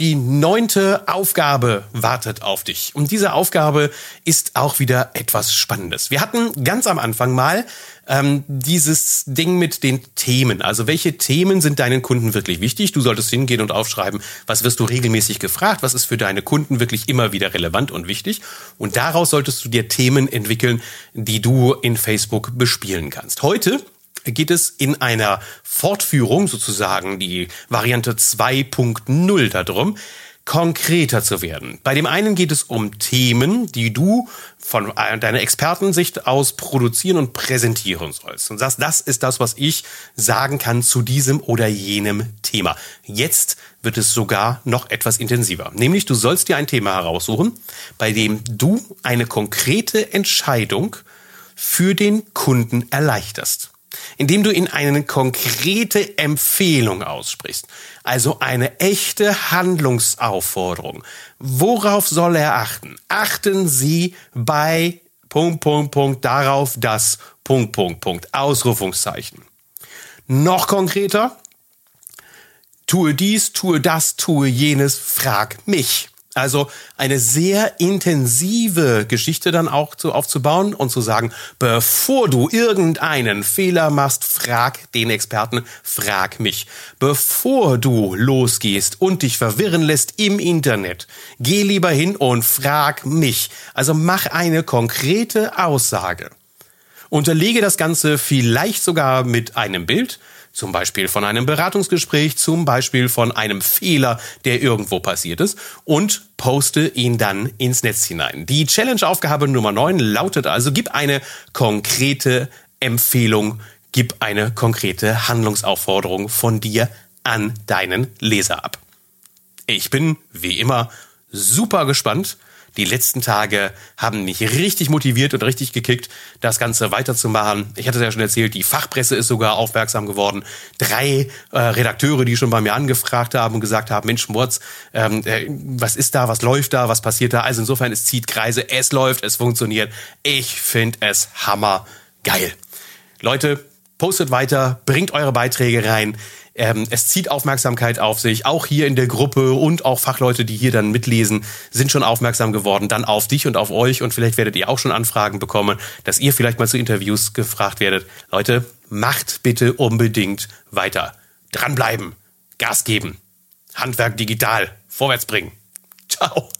Die neunte Aufgabe wartet auf dich. Und diese Aufgabe ist auch wieder etwas Spannendes. Wir hatten ganz am Anfang mal ähm, dieses Ding mit den Themen. Also welche Themen sind deinen Kunden wirklich wichtig? Du solltest hingehen und aufschreiben, was wirst du regelmäßig gefragt? Was ist für deine Kunden wirklich immer wieder relevant und wichtig? Und daraus solltest du dir Themen entwickeln, die du in Facebook bespielen kannst. Heute geht es in einer Fortführung, sozusagen die Variante 2.0 darum, konkreter zu werden. Bei dem einen geht es um Themen, die du von deiner Expertensicht aus produzieren und präsentieren sollst. Und sagst, das ist das, was ich sagen kann zu diesem oder jenem Thema. Jetzt wird es sogar noch etwas intensiver. Nämlich, du sollst dir ein Thema heraussuchen, bei dem du eine konkrete Entscheidung für den Kunden erleichterst indem du in eine konkrete Empfehlung aussprichst, also eine echte Handlungsaufforderung. Worauf soll er achten? Achten Sie bei Punkt, Punkt, Punkt darauf, dass Punkt, Punkt, Punkt, Ausrufungszeichen. Noch konkreter, tue dies, tue das, tue jenes, frag mich. Also eine sehr intensive Geschichte dann auch zu, aufzubauen und zu sagen, bevor du irgendeinen Fehler machst, frag den Experten, frag mich. Bevor du losgehst und dich verwirren lässt im Internet, geh lieber hin und frag mich. Also mach eine konkrete Aussage. Unterlege das Ganze vielleicht sogar mit einem Bild, zum Beispiel von einem Beratungsgespräch, zum Beispiel von einem Fehler, der irgendwo passiert ist und poste ihn dann ins Netz hinein. Die Challenge-Aufgabe Nummer 9 lautet also, gib eine konkrete Empfehlung, gib eine konkrete Handlungsaufforderung von dir an deinen Leser ab. Ich bin, wie immer, super gespannt, die letzten Tage haben mich richtig motiviert und richtig gekickt, das Ganze weiterzumachen. Ich hatte es ja schon erzählt, die Fachpresse ist sogar aufmerksam geworden. Drei äh, Redakteure, die schon bei mir angefragt haben und gesagt haben, Mensch, Murz, ähm, äh, was ist da, was läuft da, was passiert da? Also insofern, es zieht Kreise, es läuft, es funktioniert. Ich finde es hammer geil. Leute, postet weiter, bringt eure Beiträge rein. Ähm, es zieht Aufmerksamkeit auf sich. Auch hier in der Gruppe und auch Fachleute, die hier dann mitlesen, sind schon aufmerksam geworden. Dann auf dich und auf euch. Und vielleicht werdet ihr auch schon Anfragen bekommen, dass ihr vielleicht mal zu Interviews gefragt werdet. Leute, macht bitte unbedingt weiter. Dranbleiben. Gas geben. Handwerk digital. Vorwärts bringen. Ciao.